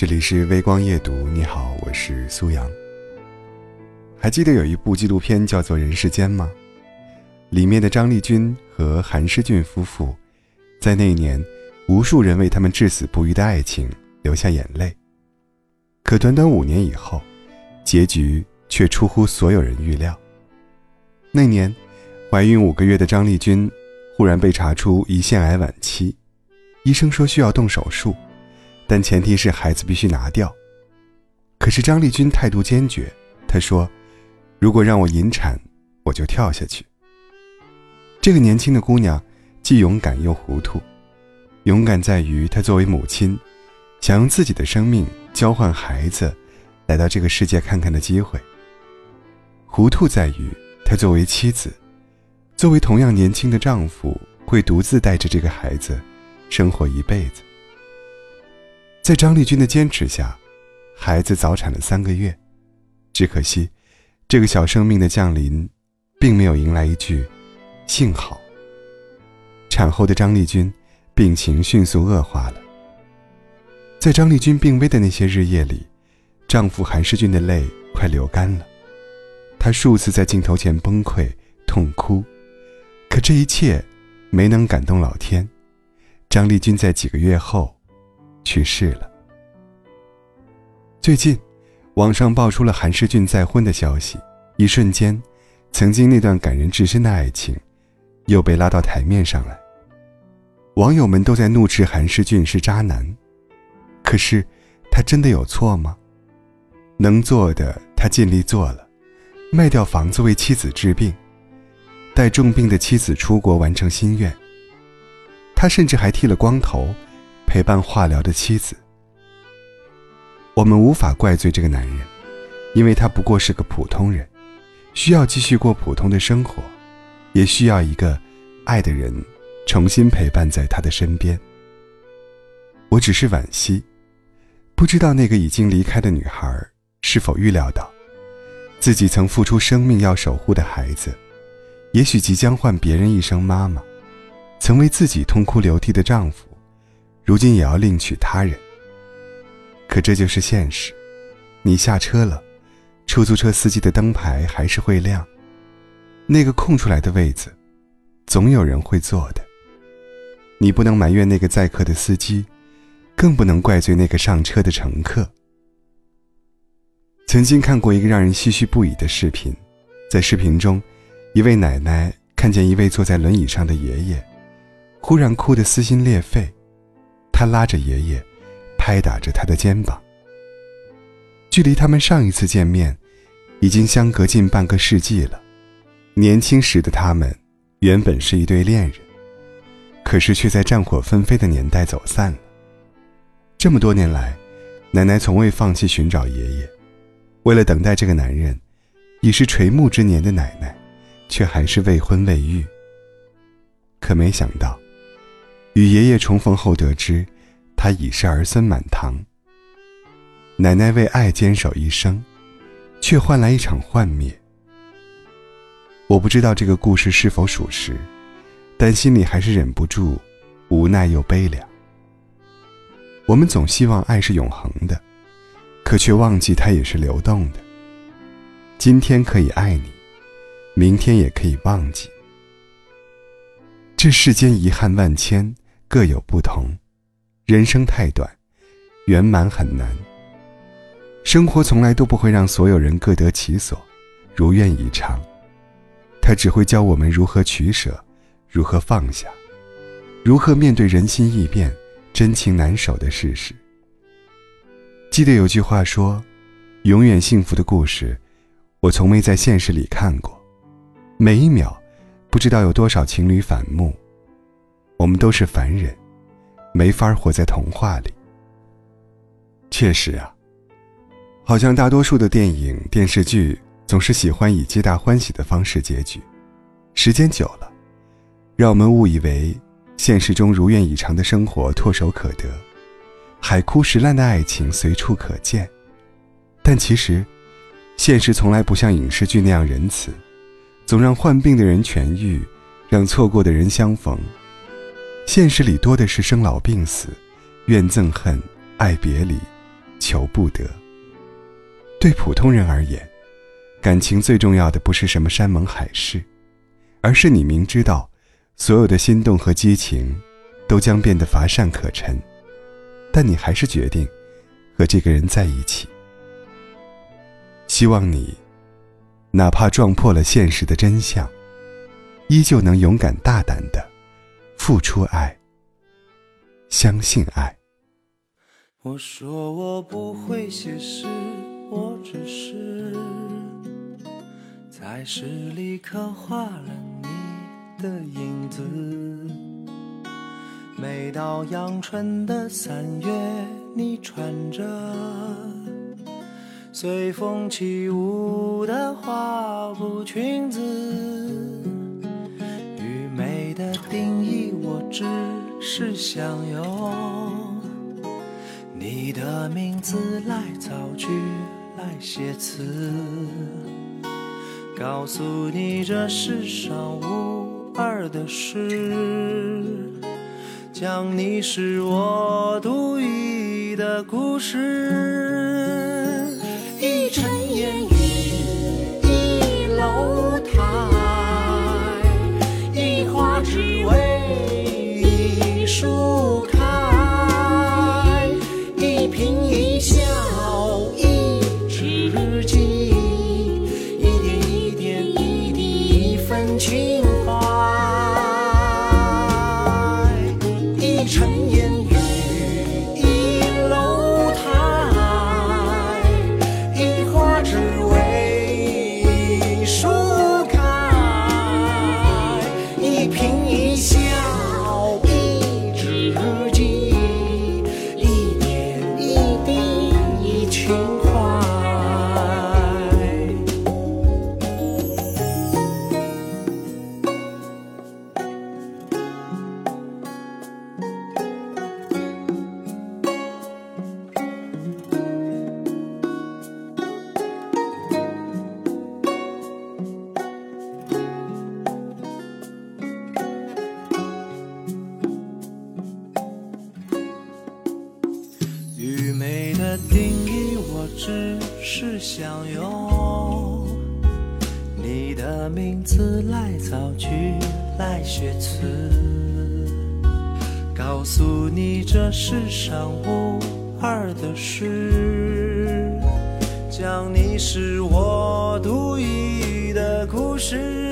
这里是微光夜读，你好，我是苏阳。还记得有一部纪录片叫做《人世间》吗？里面的张丽君和韩诗俊夫妇，在那一年，无数人为他们至死不渝的爱情流下眼泪。可短短五年以后，结局却出乎所有人预料。那年，怀孕五个月的张丽君，忽然被查出胰腺癌晚期，医生说需要动手术。但前提是孩子必须拿掉。可是张丽君态度坚决，她说：“如果让我引产，我就跳下去。”这个年轻的姑娘既勇敢又糊涂。勇敢在于她作为母亲，想用自己的生命交换孩子来到这个世界看看的机会。糊涂在于她作为妻子，作为同样年轻的丈夫，会独自带着这个孩子生活一辈子。在张丽君的坚持下，孩子早产了三个月。只可惜，这个小生命的降临，并没有迎来一句“幸好”。产后的张丽君病情迅速恶化了。在张丽君病危的那些日夜里，丈夫韩世俊的泪快流干了。他数次在镜头前崩溃痛哭，可这一切没能感动老天。张丽君在几个月后。去世了。最近，网上爆出了韩世俊再婚的消息，一瞬间，曾经那段感人至深的爱情，又被拉到台面上来。网友们都在怒斥韩世俊是渣男，可是，他真的有错吗？能做的他尽力做了，卖掉房子为妻子治病，带重病的妻子出国完成心愿。他甚至还剃了光头。陪伴化疗的妻子，我们无法怪罪这个男人，因为他不过是个普通人，需要继续过普通的生活，也需要一个爱的人重新陪伴在他的身边。我只是惋惜，不知道那个已经离开的女孩是否预料到，自己曾付出生命要守护的孩子，也许即将换别人一声妈妈，曾为自己痛哭流涕的丈夫。如今也要另娶他人。可这就是现实，你下车了，出租车司机的灯牌还是会亮。那个空出来的位子，总有人会坐的。你不能埋怨那个载客的司机，更不能怪罪那个上车的乘客。曾经看过一个让人唏嘘不已的视频，在视频中，一位奶奶看见一位坐在轮椅上的爷爷，忽然哭得撕心裂肺。他拉着爷爷，拍打着他的肩膀。距离他们上一次见面，已经相隔近半个世纪了。年轻时的他们，原本是一对恋人，可是却在战火纷飞的年代走散了。这么多年来，奶奶从未放弃寻找爷爷，为了等待这个男人，已是垂暮之年的奶奶，却还是未婚未育。可没想到。与爷爷重逢后，得知他已是儿孙满堂。奶奶为爱坚守一生，却换来一场幻灭。我不知道这个故事是否属实，但心里还是忍不住无奈又悲凉。我们总希望爱是永恒的，可却忘记它也是流动的。今天可以爱你，明天也可以忘记。这世间遗憾万千。各有不同，人生太短，圆满很难。生活从来都不会让所有人各得其所，如愿以偿。它只会教我们如何取舍，如何放下，如何面对人心易变、真情难守的事实。记得有句话说：“永远幸福的故事，我从没在现实里看过。每一秒，不知道有多少情侣反目。”我们都是凡人，没法活在童话里。确实啊，好像大多数的电影、电视剧总是喜欢以皆大欢喜的方式结局，时间久了，让我们误以为现实中如愿以偿的生活唾手可得，海枯石烂的爱情随处可见。但其实，现实从来不像影视剧那样仁慈，总让患病的人痊愈，让错过的人相逢。现实里多的是生老病死、怨憎恨、爱别离，求不得。对普通人而言，感情最重要的不是什么山盟海誓，而是你明知道，所有的心动和激情，都将变得乏善可陈，但你还是决定和这个人在一起。希望你，哪怕撞破了现实的真相，依旧能勇敢大胆的付出爱，相信爱。我说我不会写诗。我只是在诗里刻画了你的影子。每到阳春的三月，你穿着随风起舞的花布裙子。只是想用你的名字来造句。来写词，告诉你这世上无二的事，讲你是我独一的故事。情话我只是想用你的名字来造句，来写词，告诉你这世上无二的事，讲你是我独一的故事，